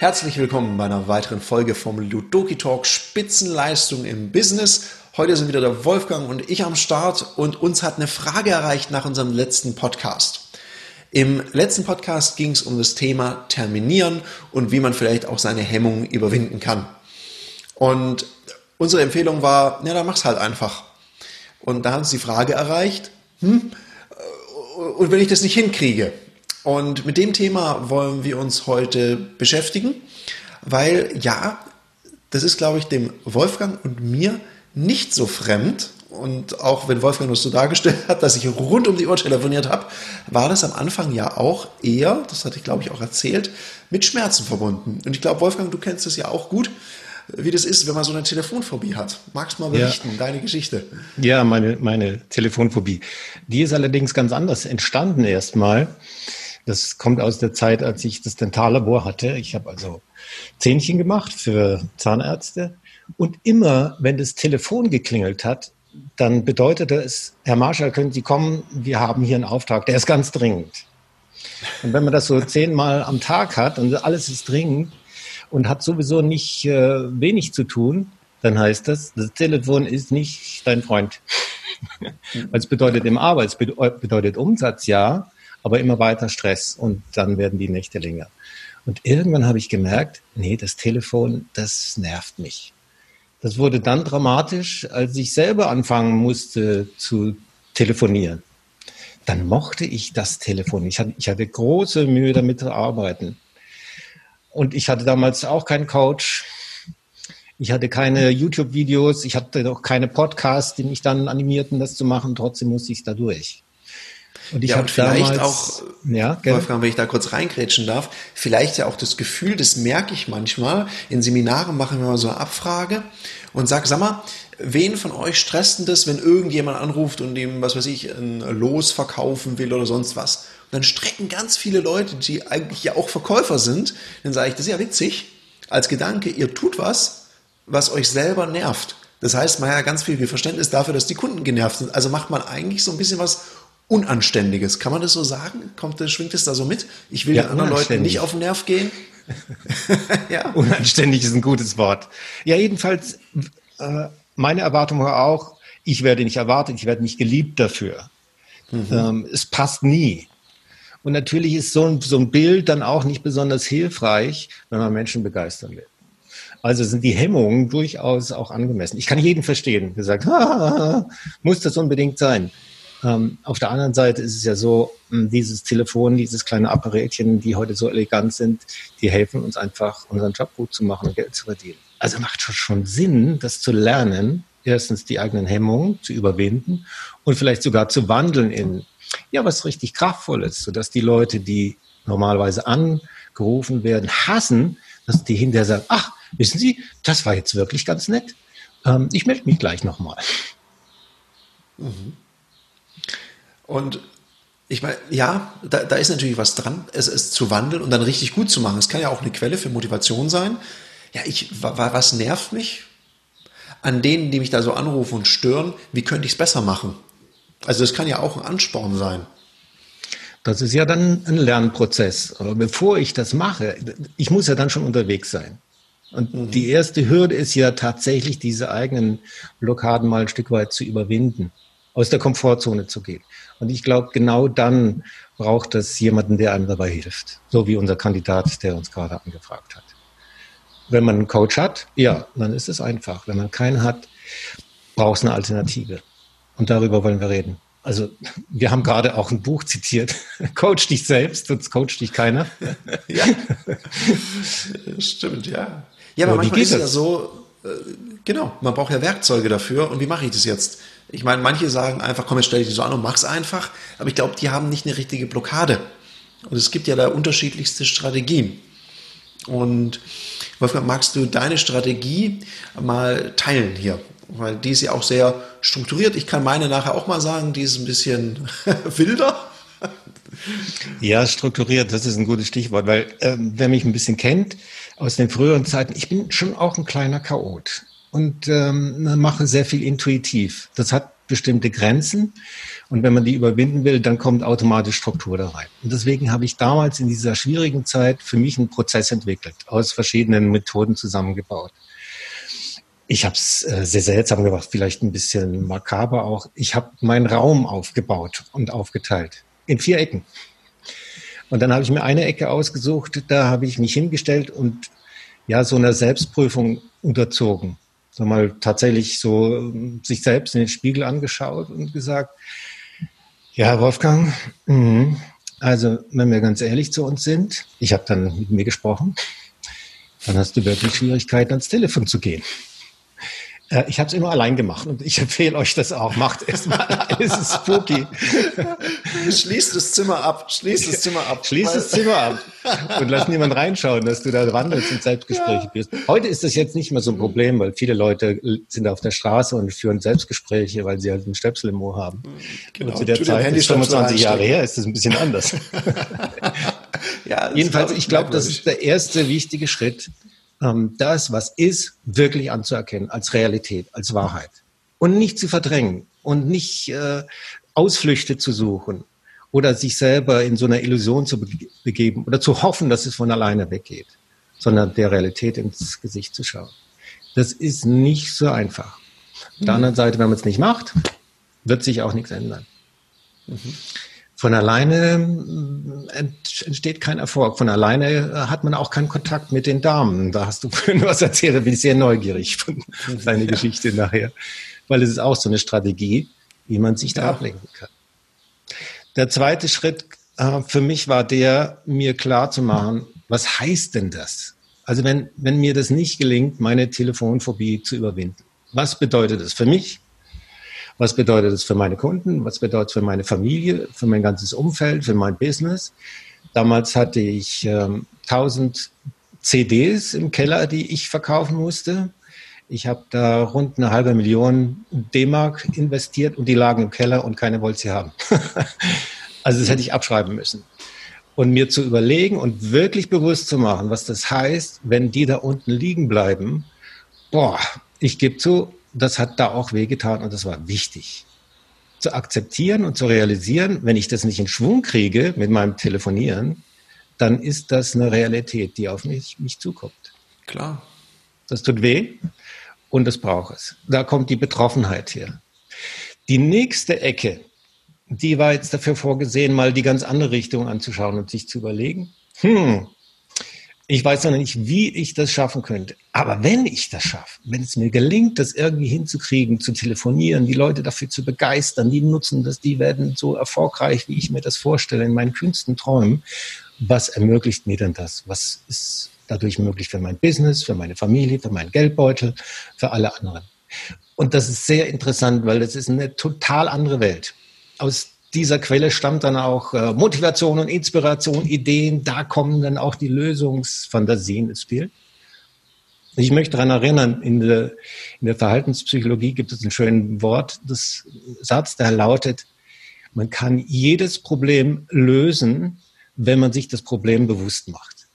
Herzlich willkommen bei einer weiteren Folge vom Ludoki Talk Spitzenleistung im Business. Heute sind wieder der Wolfgang und ich am Start und uns hat eine Frage erreicht nach unserem letzten Podcast. Im letzten Podcast ging es um das Thema Terminieren und wie man vielleicht auch seine Hemmungen überwinden kann. Und unsere Empfehlung war, ja, dann mach's halt einfach. Und da hat uns die Frage erreicht, hm, und wenn ich das nicht hinkriege, und mit dem Thema wollen wir uns heute beschäftigen, weil ja, das ist, glaube ich, dem Wolfgang und mir nicht so fremd. Und auch wenn Wolfgang das so dargestellt hat, dass ich rund um die Uhr telefoniert habe, war das am Anfang ja auch eher, das hatte ich glaube ich auch erzählt, mit Schmerzen verbunden. Und ich glaube, Wolfgang, du kennst das ja auch gut, wie das ist, wenn man so eine Telefonphobie hat. Magst du mal berichten, ja. deine Geschichte? Ja, meine, meine Telefonphobie. Die ist allerdings ganz anders entstanden erstmal. Das kommt aus der Zeit, als ich das Dentallabor hatte. Ich habe also Zähnchen gemacht für Zahnärzte. Und immer, wenn das Telefon geklingelt hat, dann bedeutete es, Herr Marschall, können Sie kommen? Wir haben hier einen Auftrag, der ist ganz dringend. Und wenn man das so zehnmal am Tag hat und alles ist dringend und hat sowieso nicht äh, wenig zu tun, dann heißt das, das Telefon ist nicht dein Freund. Weil es bedeutet im Arbeit, es bedeutet Umsatz, ja, aber immer weiter Stress und dann werden die Nächte länger. Und irgendwann habe ich gemerkt, nee, das Telefon, das nervt mich. Das wurde dann dramatisch, als ich selber anfangen musste zu telefonieren. Dann mochte ich das Telefon. Ich hatte, ich hatte große Mühe damit zu arbeiten. Und ich hatte damals auch keinen Coach. Ich hatte keine YouTube-Videos. Ich hatte auch keine Podcasts, die mich dann animierten, das zu machen. Trotzdem musste ich da durch. Und ich ja, habe vielleicht damals, auch, ja, Wolfgang, wenn ich da kurz reingrätschen darf, vielleicht ja auch das Gefühl, das merke ich manchmal. In Seminaren machen wir mal so eine Abfrage und sag, sag mal, wen von euch stresst denn das, wenn irgendjemand anruft und dem, was weiß ich, ein Los verkaufen will oder sonst was? Dann strecken ganz viele Leute, die eigentlich ja auch Verkäufer sind, dann sage ich, das ist ja witzig, als Gedanke, ihr tut was, was euch selber nervt. Das heißt, man hat ja ganz viel Verständnis dafür, dass die Kunden genervt sind. Also macht man eigentlich so ein bisschen was Unanständiges. Kann man das so sagen? Kommt, schwingt es da so mit? Ich will ja, den anderen Leuten nicht auf den Nerv gehen. ja. Unanständig ist ein gutes Wort. Ja, jedenfalls, äh, meine Erwartung war auch, ich werde nicht erwartet, ich werde nicht geliebt dafür. Mhm. Ähm, es passt nie. Und natürlich ist so ein, so ein Bild dann auch nicht besonders hilfreich, wenn man Menschen begeistern will. Also sind die Hemmungen durchaus auch angemessen. Ich kann jeden verstehen, der sagt, muss das unbedingt sein. Ähm, auf der anderen Seite ist es ja so, hm, dieses Telefon, dieses kleine Apparätchen, die heute so elegant sind, die helfen uns einfach, unseren Job gut zu machen und Geld zu verdienen. Also macht schon Sinn, das zu lernen, erstens die eigenen Hemmungen zu überwinden und vielleicht sogar zu wandeln in ja was richtig kraftvolles, sodass die Leute, die normalerweise angerufen werden, hassen, dass die hinterher sagen, ach, wissen Sie, das war jetzt wirklich ganz nett. Ähm, ich melde mich gleich nochmal. Mhm. Und ich meine, ja, da, da ist natürlich was dran, es, es zu wandeln und dann richtig gut zu machen. Es kann ja auch eine Quelle für Motivation sein. Ja, ich, was nervt mich? An denen, die mich da so anrufen und stören, wie könnte ich es besser machen? Also das kann ja auch ein Ansporn sein. Das ist ja dann ein Lernprozess. Aber bevor ich das mache, ich muss ja dann schon unterwegs sein. Und mhm. die erste Hürde ist ja tatsächlich, diese eigenen Blockaden mal ein Stück weit zu überwinden, aus der Komfortzone zu gehen. Und ich glaube, genau dann braucht es jemanden, der einem dabei hilft. So wie unser Kandidat, der uns gerade angefragt hat. Wenn man einen Coach hat, ja, dann ist es einfach. Wenn man keinen hat, braucht es eine Alternative. Und darüber wollen wir reden. Also, wir haben gerade auch ein Buch zitiert. Coach dich selbst, sonst coacht dich keiner. ja. Stimmt, ja. Ja, aber, aber manchmal ist es ja so, äh, genau, man braucht ja Werkzeuge dafür. Und wie mache ich das jetzt? Ich meine, manche sagen einfach, komm, jetzt stell dich so an und mach's einfach. Aber ich glaube, die haben nicht eine richtige Blockade. Und es gibt ja da unterschiedlichste Strategien. Und Wolfgang, magst du deine Strategie mal teilen hier? Weil die ist ja auch sehr strukturiert. Ich kann meine nachher auch mal sagen, die ist ein bisschen wilder. Ja, strukturiert, das ist ein gutes Stichwort, weil äh, wer mich ein bisschen kennt aus den früheren Zeiten, ich bin schon auch ein kleiner Chaot und ähm, mache sehr viel intuitiv. Das hat bestimmte Grenzen. Und wenn man die überwinden will, dann kommt automatisch Struktur da rein. Und deswegen habe ich damals in dieser schwierigen Zeit für mich einen Prozess entwickelt, aus verschiedenen Methoden zusammengebaut. Ich habe es äh, sehr seltsam gemacht, vielleicht ein bisschen makaber auch. Ich habe meinen Raum aufgebaut und aufgeteilt in vier Ecken. Und dann habe ich mir eine Ecke ausgesucht, da habe ich mich hingestellt und ja, so einer Selbstprüfung unterzogen. So mal tatsächlich so ähm, sich selbst in den Spiegel angeschaut und gesagt, ja, Wolfgang, mh, also wenn wir ganz ehrlich zu uns sind, ich habe dann mit mir gesprochen, dann hast du wirklich Schwierigkeiten, ans Telefon zu gehen. Äh, ich habe es immer allein gemacht und ich empfehle euch das auch. Macht es mal allein, es ist spooky. Schließ das Zimmer ab, schließ das Zimmer ab. Schließ das Zimmer ab und lass niemand reinschauen, dass du da wandelst und Selbstgespräche ja. bist. Heute ist das jetzt nicht mehr so ein Problem, weil viele Leute sind auf der Straße und führen Selbstgespräche, weil sie halt einen Stöpsel im Ohr haben. Genau. Und zu der Zeit, ist 25 Jahre her, ist das ein bisschen anders. ja, Jedenfalls, ich glaube, das ist der erste wichtige Schritt, ähm, das, was ist, wirklich anzuerkennen als Realität, als Wahrheit. Und nicht zu verdrängen und nicht äh, Ausflüchte zu suchen oder sich selber in so einer Illusion zu begeben oder zu hoffen, dass es von alleine weggeht, sondern der Realität ins Gesicht zu schauen. Das ist nicht so einfach. Auf der anderen Seite, wenn man es nicht macht, wird sich auch nichts ändern. Mhm. Von alleine äh, entsteht kein Erfolg. Von alleine äh, hat man auch keinen Kontakt mit den Damen. Da hast du was erzählt, da bin ich sehr neugierig von deiner ja. Geschichte nachher. Weil es ist auch so eine Strategie, wie man sich da ja. ablenken kann. Der zweite Schritt äh, für mich war der, mir klar zu machen, was heißt denn das? Also wenn, wenn mir das nicht gelingt, meine Telefonphobie zu überwinden. Was bedeutet das für mich? Was bedeutet das für meine Kunden? Was bedeutet es für meine Familie, für mein ganzes Umfeld, für mein Business? Damals hatte ich ähm, 1000 CDs im Keller, die ich verkaufen musste. Ich habe da rund eine halbe Million D-Mark investiert und die lagen im Keller und keiner wollte sie haben. also das hätte ich abschreiben müssen. Und mir zu überlegen und wirklich bewusst zu machen, was das heißt, wenn die da unten liegen bleiben. Boah, ich gebe zu, das hat da auch wehgetan und das war wichtig. Zu akzeptieren und zu realisieren, wenn ich das nicht in Schwung kriege mit meinem Telefonieren, dann ist das eine Realität, die auf mich, mich zukommt. Klar. Das tut weh und das braucht es. Da kommt die Betroffenheit her. Die nächste Ecke, die war jetzt dafür vorgesehen, mal die ganz andere Richtung anzuschauen und sich zu überlegen, hm, ich weiß noch nicht, wie ich das schaffen könnte. Aber wenn ich das schaffe, wenn es mir gelingt, das irgendwie hinzukriegen, zu telefonieren, die Leute dafür zu begeistern, die nutzen das, die werden so erfolgreich, wie ich mir das vorstelle, in meinen kühnsten Träumen. Was ermöglicht mir denn das? Was ist dadurch möglich für mein Business, für meine Familie, für meinen Geldbeutel, für alle anderen? Und das ist sehr interessant, weil das ist eine total andere Welt. Aus dieser Quelle stammt dann auch äh, Motivation und Inspiration, Ideen. Da kommen dann auch die Lösungsfantasien ins Spiel. Ich möchte daran erinnern, in der, in der Verhaltenspsychologie gibt es einen schönen Wort, das Satz, der lautet, man kann jedes Problem lösen, wenn man sich das Problem bewusst macht.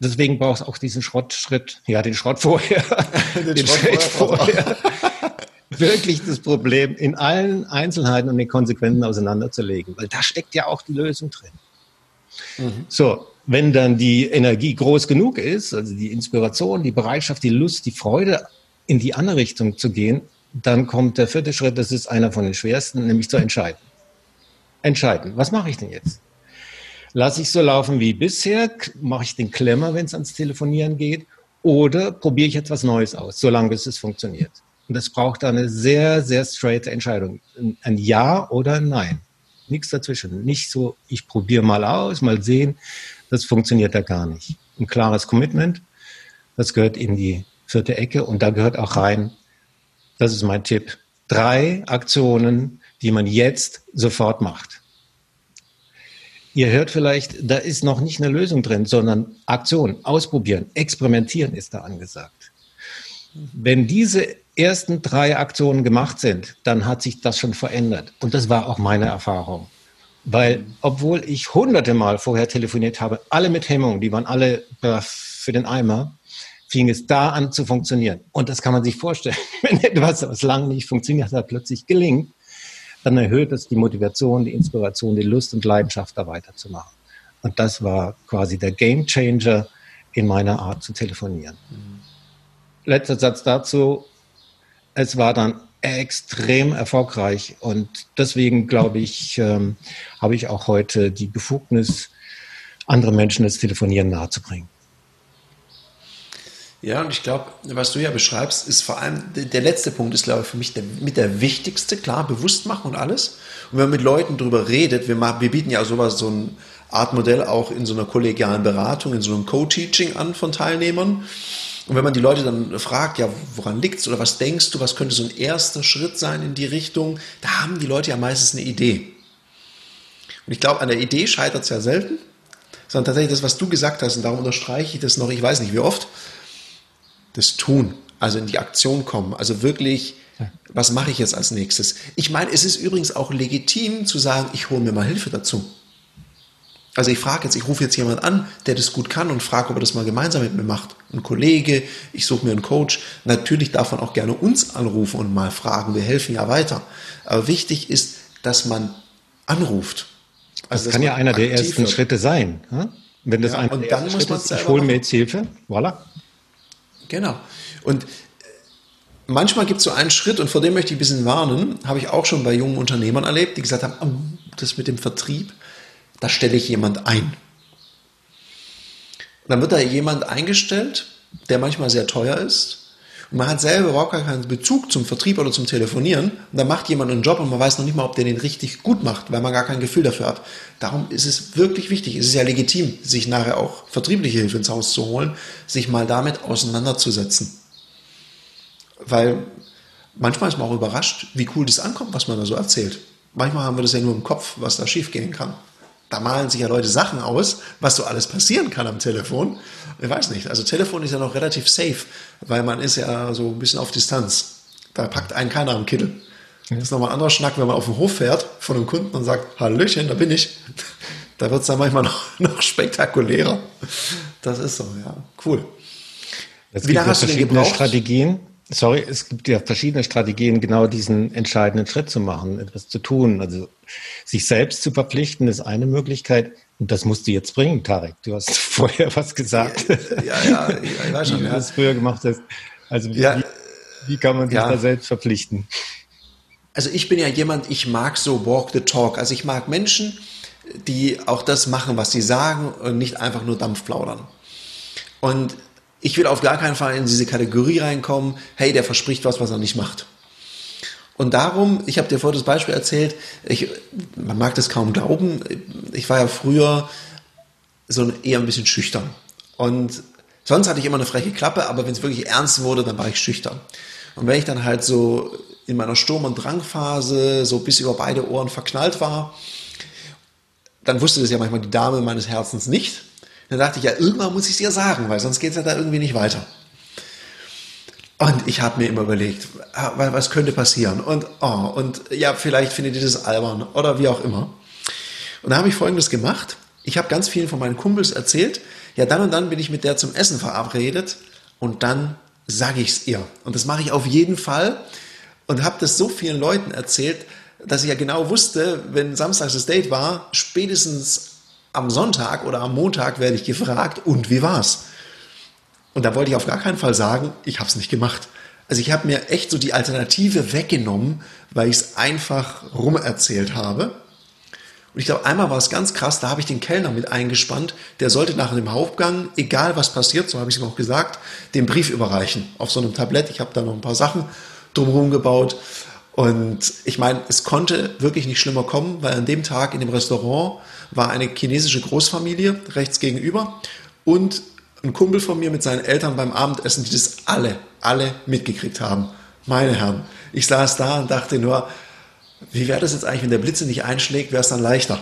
Deswegen braucht es auch diesen Schrottschritt, ja, den Schrott vorher, den, den Schrott Schritt vorher. vorher wirklich das Problem in allen Einzelheiten und den Konsequenzen auseinanderzulegen, weil da steckt ja auch die Lösung drin. Mhm. So, wenn dann die Energie groß genug ist, also die Inspiration, die Bereitschaft, die Lust, die Freude, in die andere Richtung zu gehen, dann kommt der vierte Schritt, das ist einer von den schwersten, nämlich zu entscheiden. Entscheiden, was mache ich denn jetzt? Lasse ich so laufen wie bisher? Mache ich den Klemmer, wenn es ans Telefonieren geht? Oder probiere ich etwas Neues aus, solange bis es funktioniert? Und es braucht eine sehr, sehr straight Entscheidung. Ein Ja oder ein Nein. Nichts dazwischen. Nicht so, ich probiere mal aus, mal sehen. Das funktioniert da gar nicht. Ein klares Commitment, das gehört in die vierte Ecke und da gehört auch rein, das ist mein Tipp, drei Aktionen, die man jetzt sofort macht. Ihr hört vielleicht, da ist noch nicht eine Lösung drin, sondern Aktion, ausprobieren, experimentieren ist da angesagt. Wenn diese ersten drei Aktionen gemacht sind, dann hat sich das schon verändert. Und das war auch meine Erfahrung. Weil, obwohl ich hunderte Mal vorher telefoniert habe, alle mit Hemmung, die waren alle für den Eimer, fing es da an zu funktionieren. Und das kann man sich vorstellen, wenn etwas, was lange nicht funktioniert hat, plötzlich gelingt, dann erhöht es die Motivation, die Inspiration, die Lust und Leidenschaft, da weiterzumachen. Und das war quasi der Game Changer in meiner Art zu telefonieren. Mhm. Letzter Satz dazu. Es war dann extrem erfolgreich und deswegen glaube ich, ähm, habe ich auch heute die Befugnis, andere Menschen das Telefonieren nahezubringen. Ja, und ich glaube, was du ja beschreibst, ist vor allem, der letzte Punkt ist, glaube ich, für mich der, mit der wichtigste, klar, bewusst machen und alles. Und wenn man mit Leuten darüber redet, wir, machen, wir bieten ja sowas, so ein Art Modell auch in so einer kollegialen Beratung, in so einem Co-Teaching an von Teilnehmern. Und wenn man die Leute dann fragt, ja, woran liegt's oder was denkst du, was könnte so ein erster Schritt sein in die Richtung, da haben die Leute ja meistens eine Idee. Und ich glaube, an der Idee scheitert es ja selten, sondern tatsächlich das, was du gesagt hast, und darum unterstreiche ich das noch, ich weiß nicht wie oft, das Tun, also in die Aktion kommen, also wirklich, was mache ich jetzt als nächstes? Ich meine, es ist übrigens auch legitim zu sagen, ich hole mir mal Hilfe dazu. Also ich frage jetzt, ich rufe jetzt jemand an, der das gut kann und frage, ob er das mal gemeinsam mit mir macht. Ein Kollege, ich suche mir einen Coach. Natürlich darf man auch gerne uns anrufen und mal fragen. Wir helfen ja weiter. Aber wichtig ist, dass man anruft. Also das kann ja einer der ersten wird. Schritte sein. Wenn das ja, einer und dann muss man ist, ich hole mir jetzt Hilfe. Voilà. Genau. Und manchmal gibt es so einen Schritt, und vor dem möchte ich ein bisschen warnen, habe ich auch schon bei jungen Unternehmern erlebt, die gesagt haben, oh, das mit dem Vertrieb, da stelle ich jemand ein. dann wird da jemand eingestellt, der manchmal sehr teuer ist. Und man hat selber überhaupt keinen Bezug zum Vertrieb oder zum Telefonieren. Und dann macht jemand einen Job und man weiß noch nicht mal, ob der den richtig gut macht, weil man gar kein Gefühl dafür hat. Darum ist es wirklich wichtig. Es ist ja legitim, sich nachher auch vertriebliche Hilfe ins Haus zu holen, sich mal damit auseinanderzusetzen. Weil manchmal ist man auch überrascht, wie cool das ankommt, was man da so erzählt. Manchmal haben wir das ja nur im Kopf, was da schiefgehen kann. Da malen sich ja Leute Sachen aus, was so alles passieren kann am Telefon. Ich weiß nicht. Also Telefon ist ja noch relativ safe, weil man ist ja so ein bisschen auf Distanz. Da packt einen keiner am Kittel. Das ist nochmal ein anderer Schnack, wenn man auf den Hof fährt von einem Kunden und sagt, Hallöchen, da bin ich. Da wird es dann manchmal noch, noch spektakulärer. Das ist so, ja. Cool. Wie lange hast du denn gebraucht? Strategien, sorry, es gibt ja verschiedene Strategien, genau diesen entscheidenden Schritt zu machen, etwas zu tun. Also sich selbst zu verpflichten ist eine Möglichkeit. Und das musst du jetzt bringen, Tarek. Du hast vorher was gesagt. Ja, ja, ja ich weiß schon. Wie du das früher gemacht hast. Also wie, ja, wie kann man sich ja. da selbst verpflichten? Also ich bin ja jemand, ich mag so walk the talk. Also ich mag Menschen, die auch das machen, was sie sagen und nicht einfach nur Dampf plaudern. Und ich will auf gar keinen Fall in diese Kategorie reinkommen, hey, der verspricht was, was er nicht macht. Und darum, ich habe dir vorhin das Beispiel erzählt, ich, man mag das kaum glauben, ich war ja früher so eher ein bisschen schüchtern. Und sonst hatte ich immer eine freche Klappe, aber wenn es wirklich ernst wurde, dann war ich schüchtern. Und wenn ich dann halt so in meiner Sturm- und Drangphase so bis über beide Ohren verknallt war, dann wusste das ja manchmal die Dame meines Herzens nicht. Dann dachte ich, ja, irgendwann muss ich es ihr sagen, weil sonst geht es ja da irgendwie nicht weiter. Und ich habe mir immer überlegt, ah, was könnte passieren? Und, oh, und ja, vielleicht findet ihr das albern oder wie auch immer. Und da habe ich Folgendes gemacht. Ich habe ganz vielen von meinen Kumpels erzählt, ja, dann und dann bin ich mit der zum Essen verabredet und dann sage ich es ihr. Und das mache ich auf jeden Fall und habe das so vielen Leuten erzählt, dass ich ja genau wusste, wenn samstags das Date war, spätestens am Sonntag oder am Montag werde ich gefragt, und wie war's? Und da wollte ich auf gar keinen Fall sagen, ich habe es nicht gemacht. Also ich habe mir echt so die Alternative weggenommen, weil ich es einfach rumerzählt habe. Und ich glaube, einmal war es ganz krass, da habe ich den Kellner mit eingespannt, der sollte nach dem Hauptgang, egal was passiert, so habe ich es ihm auch gesagt, den Brief überreichen auf so einem Tablett. Ich habe da noch ein paar Sachen drumherum gebaut. Und ich meine, es konnte wirklich nicht schlimmer kommen, weil an dem Tag in dem Restaurant war eine chinesische Großfamilie rechts gegenüber und ein Kumpel von mir mit seinen Eltern beim Abendessen, die das alle, alle mitgekriegt haben. Meine Herren, ich saß da und dachte nur, wie wäre das jetzt eigentlich, wenn der Blitze nicht einschlägt, wäre es dann leichter.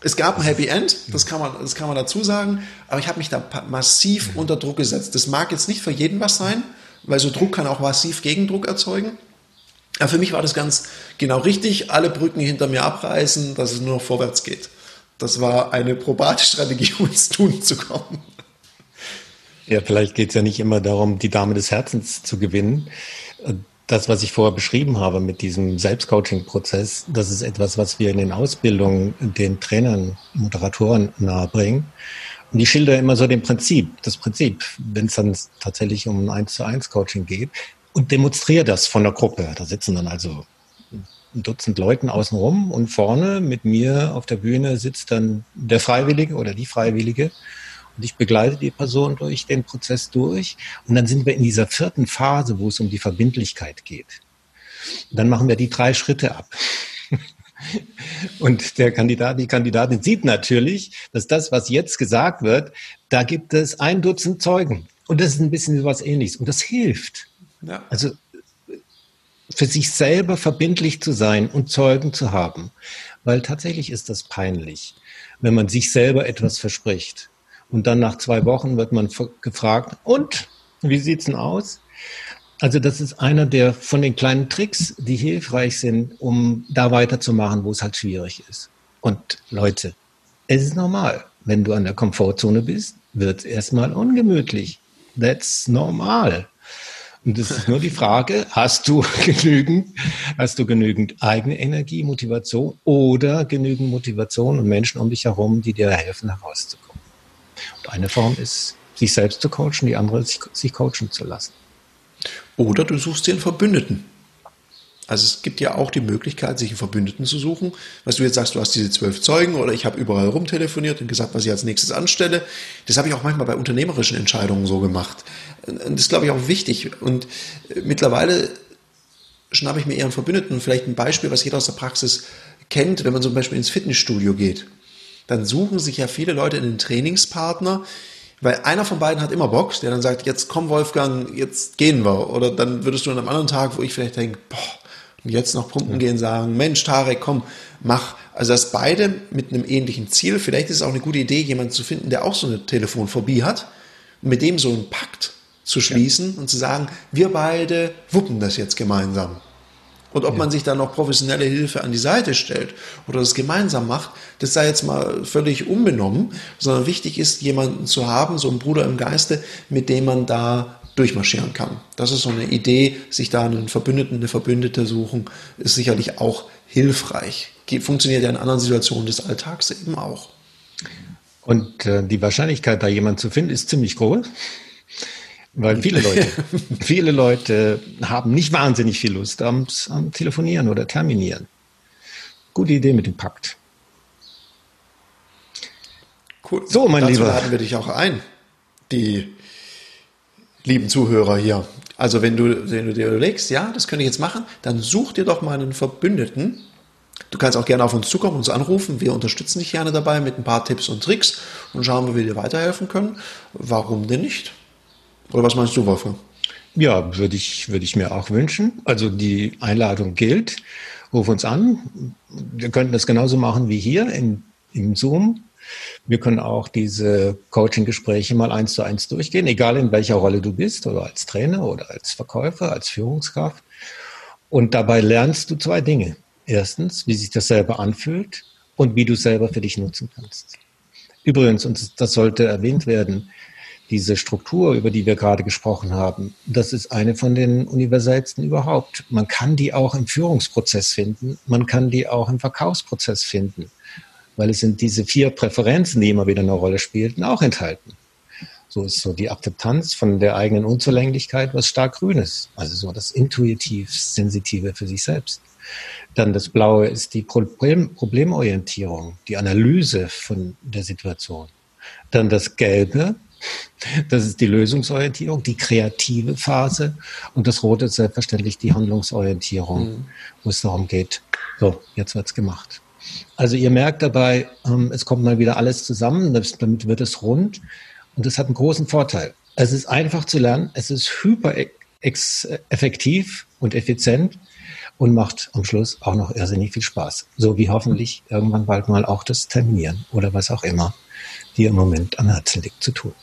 Es gab ein Happy End, das kann man, das kann man dazu sagen, aber ich habe mich da massiv unter Druck gesetzt. Das mag jetzt nicht für jeden was sein, weil so Druck kann auch massiv Gegendruck erzeugen. Aber für mich war das ganz genau richtig, alle Brücken hinter mir abreißen, dass es nur noch vorwärts geht. Das war eine probate Strategie, um ins Tun zu kommen. Ja, vielleicht geht es ja nicht immer darum, die Dame des Herzens zu gewinnen. das, was ich vorher beschrieben habe mit diesem Selbstcoaching-Prozess, das ist etwas, was wir in den Ausbildungen den Trainern, Moderatoren nahebringen. Und ich schilder immer so den Prinzip, das Prinzip, wenn es dann tatsächlich um ein 1 zu 1 Coaching geht und demonstriere das von der Gruppe. Da sitzen dann also ein Dutzend Leuten außenrum und vorne mit mir auf der Bühne sitzt dann der Freiwillige oder die Freiwillige und ich begleite die Person durch den Prozess durch. Und dann sind wir in dieser vierten Phase, wo es um die Verbindlichkeit geht. Und dann machen wir die drei Schritte ab. Und der Kandidat, die Kandidatin sieht natürlich, dass das, was jetzt gesagt wird, da gibt es ein Dutzend Zeugen. Und das ist ein bisschen was ähnliches. Und das hilft. Ja. Also für sich selber verbindlich zu sein und Zeugen zu haben. Weil tatsächlich ist das peinlich, wenn man sich selber etwas verspricht. Und dann nach zwei Wochen wird man gefragt, und wie sieht's denn aus? Also das ist einer der von den kleinen Tricks, die hilfreich sind, um da weiterzumachen, wo es halt schwierig ist. Und Leute, es ist normal. Wenn du an der Komfortzone bist, wird es erstmal ungemütlich. That's normal. Und es ist nur die Frage, hast du genügend, hast du genügend eigene Energie, Motivation oder genügend Motivation und Menschen um dich herum, die dir helfen, herauszukommen? Und eine Form ist, sich selbst zu coachen, die andere sich, sich coachen zu lassen. Oder du suchst einen Verbündeten. Also es gibt ja auch die Möglichkeit, sich einen Verbündeten zu suchen. Was du jetzt sagst, du hast diese zwölf Zeugen oder ich habe überall rumtelefoniert und gesagt, was ich als nächstes anstelle. Das habe ich auch manchmal bei unternehmerischen Entscheidungen so gemacht. Und das glaube ich, auch wichtig. Und mittlerweile schnappe ich mir eher einen Verbündeten vielleicht ein Beispiel, was jeder aus der Praxis kennt, wenn man zum Beispiel ins Fitnessstudio geht dann suchen sich ja viele Leute einen Trainingspartner, weil einer von beiden hat immer Bock, der dann sagt, jetzt komm Wolfgang, jetzt gehen wir. Oder dann würdest du an einem anderen Tag, wo ich vielleicht denke, boah, und jetzt noch pumpen gehen, sagen, Mensch, Tarek, komm, mach. Also dass beide mit einem ähnlichen Ziel, vielleicht ist es auch eine gute Idee, jemanden zu finden, der auch so eine Telefonphobie hat, mit dem so einen Pakt zu schließen ja. und zu sagen, wir beide wuppen das jetzt gemeinsam. Und ob ja. man sich da noch professionelle Hilfe an die Seite stellt oder das gemeinsam macht, das sei jetzt mal völlig unbenommen, sondern wichtig ist, jemanden zu haben, so einen Bruder im Geiste, mit dem man da durchmarschieren kann. Das ist so eine Idee, sich da einen Verbündeten, eine Verbündete suchen, ist sicherlich auch hilfreich. Funktioniert ja in anderen Situationen des Alltags eben auch. Und äh, die Wahrscheinlichkeit, da jemanden zu finden, ist ziemlich groß. Weil viele Leute, viele Leute haben nicht wahnsinnig viel Lust am, am Telefonieren oder Terminieren. Gute Idee mit dem Pakt. Cool. So, mein Dazu Lieber. laden wir dich auch ein, die lieben Zuhörer hier. Also wenn du, wenn du dir überlegst, ja, das könnte ich jetzt machen, dann such dir doch mal einen Verbündeten. Du kannst auch gerne auf uns zukommen, uns anrufen. Wir unterstützen dich gerne dabei mit ein paar Tipps und Tricks und schauen, wie wir dir weiterhelfen können. Warum denn nicht? Oder was meinst du, Wolfgang? Ja, würde ich, würde ich mir auch wünschen. Also die Einladung gilt. Ruf uns an. Wir könnten das genauso machen wie hier in, im Zoom. Wir können auch diese Coaching-Gespräche mal eins zu eins durchgehen, egal in welcher Rolle du bist, oder als Trainer oder als Verkäufer, als Führungskraft. Und dabei lernst du zwei Dinge. Erstens, wie sich das selber anfühlt und wie du es selber für dich nutzen kannst. Übrigens, und das sollte erwähnt werden, diese Struktur, über die wir gerade gesprochen haben, das ist eine von den universellsten überhaupt. Man kann die auch im Führungsprozess finden, man kann die auch im Verkaufsprozess finden, weil es sind diese vier Präferenzen, die immer wieder eine Rolle spielten, auch enthalten. So ist so die Akzeptanz von der eigenen Unzulänglichkeit, was stark grün ist. Also so das intuitiv Sensitive für sich selbst. Dann das Blaue ist die Problem Problemorientierung, die Analyse von der Situation. Dann das Gelbe das ist die Lösungsorientierung, die kreative Phase. Und das Rote ist selbstverständlich die Handlungsorientierung, mhm. wo es darum geht, so, jetzt wird's gemacht. Also ihr merkt dabei, ähm, es kommt mal wieder alles zusammen, damit wird es rund. Und das hat einen großen Vorteil. Es ist einfach zu lernen, es ist hyper effektiv und effizient und macht am Schluss auch noch irrsinnig viel Spaß. So wie hoffentlich irgendwann bald mal auch das Terminieren oder was auch immer dir im Moment am Herzen liegt zu tun.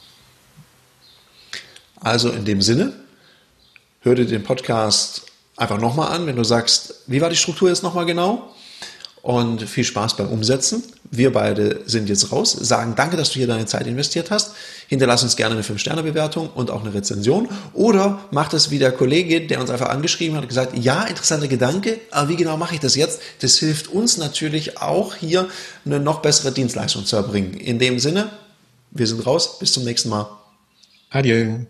Also in dem Sinne, hör dir den Podcast einfach nochmal an, wenn du sagst, wie war die Struktur jetzt nochmal genau? Und viel Spaß beim Umsetzen. Wir beide sind jetzt raus, sagen danke, dass du hier deine Zeit investiert hast. hinterlass uns gerne eine 5-Sterne-Bewertung und auch eine Rezension oder macht es wie der Kollege, der uns einfach angeschrieben hat gesagt, ja, interessanter Gedanke, aber wie genau mache ich das jetzt? Das hilft uns natürlich auch hier eine noch bessere Dienstleistung zu erbringen. In dem Sinne, wir sind raus, bis zum nächsten Mal. Adieu.